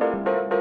Música